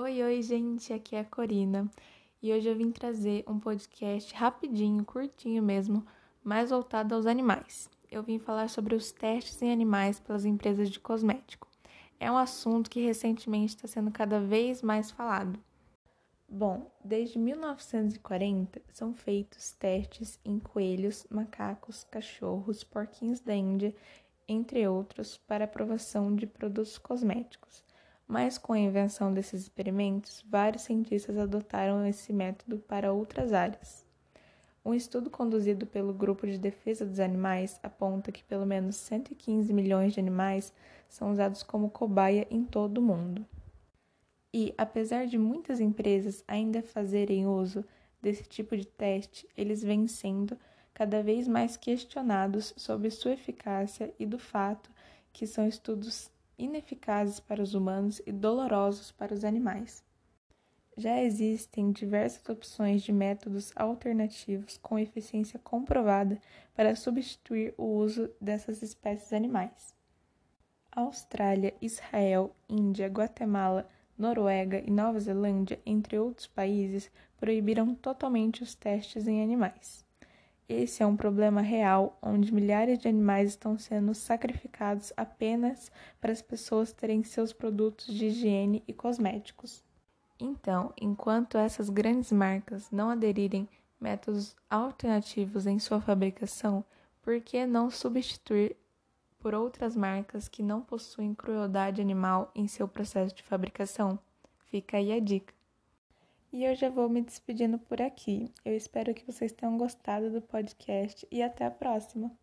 Oi, oi, gente, aqui é a Corina e hoje eu vim trazer um podcast rapidinho, curtinho mesmo, mais voltado aos animais. Eu vim falar sobre os testes em animais pelas empresas de cosmético. É um assunto que recentemente está sendo cada vez mais falado. Bom, desde 1940 são feitos testes em coelhos, macacos, cachorros, porquinhos da Índia, entre outros, para aprovação de produtos cosméticos. Mas com a invenção desses experimentos, vários cientistas adotaram esse método para outras áreas. Um estudo conduzido pelo Grupo de Defesa dos Animais aponta que pelo menos 115 milhões de animais são usados como cobaia em todo o mundo. E, apesar de muitas empresas ainda fazerem uso desse tipo de teste, eles vêm sendo cada vez mais questionados sobre sua eficácia e do fato que são estudos ineficazes para os humanos e dolorosos para os animais. Já existem diversas opções de métodos alternativos com eficiência comprovada para substituir o uso dessas espécies animais. Austrália, Israel, Índia, Guatemala, Noruega e Nova Zelândia, entre outros países, proibiram totalmente os testes em animais. Esse é um problema real onde milhares de animais estão sendo sacrificados apenas para as pessoas terem seus produtos de higiene e cosméticos. Então, enquanto essas grandes marcas não aderirem métodos alternativos em sua fabricação, por que não substituir por outras marcas que não possuem crueldade animal em seu processo de fabricação? Fica aí a dica. E eu já vou me despedindo por aqui. Eu espero que vocês tenham gostado do podcast e até a próxima!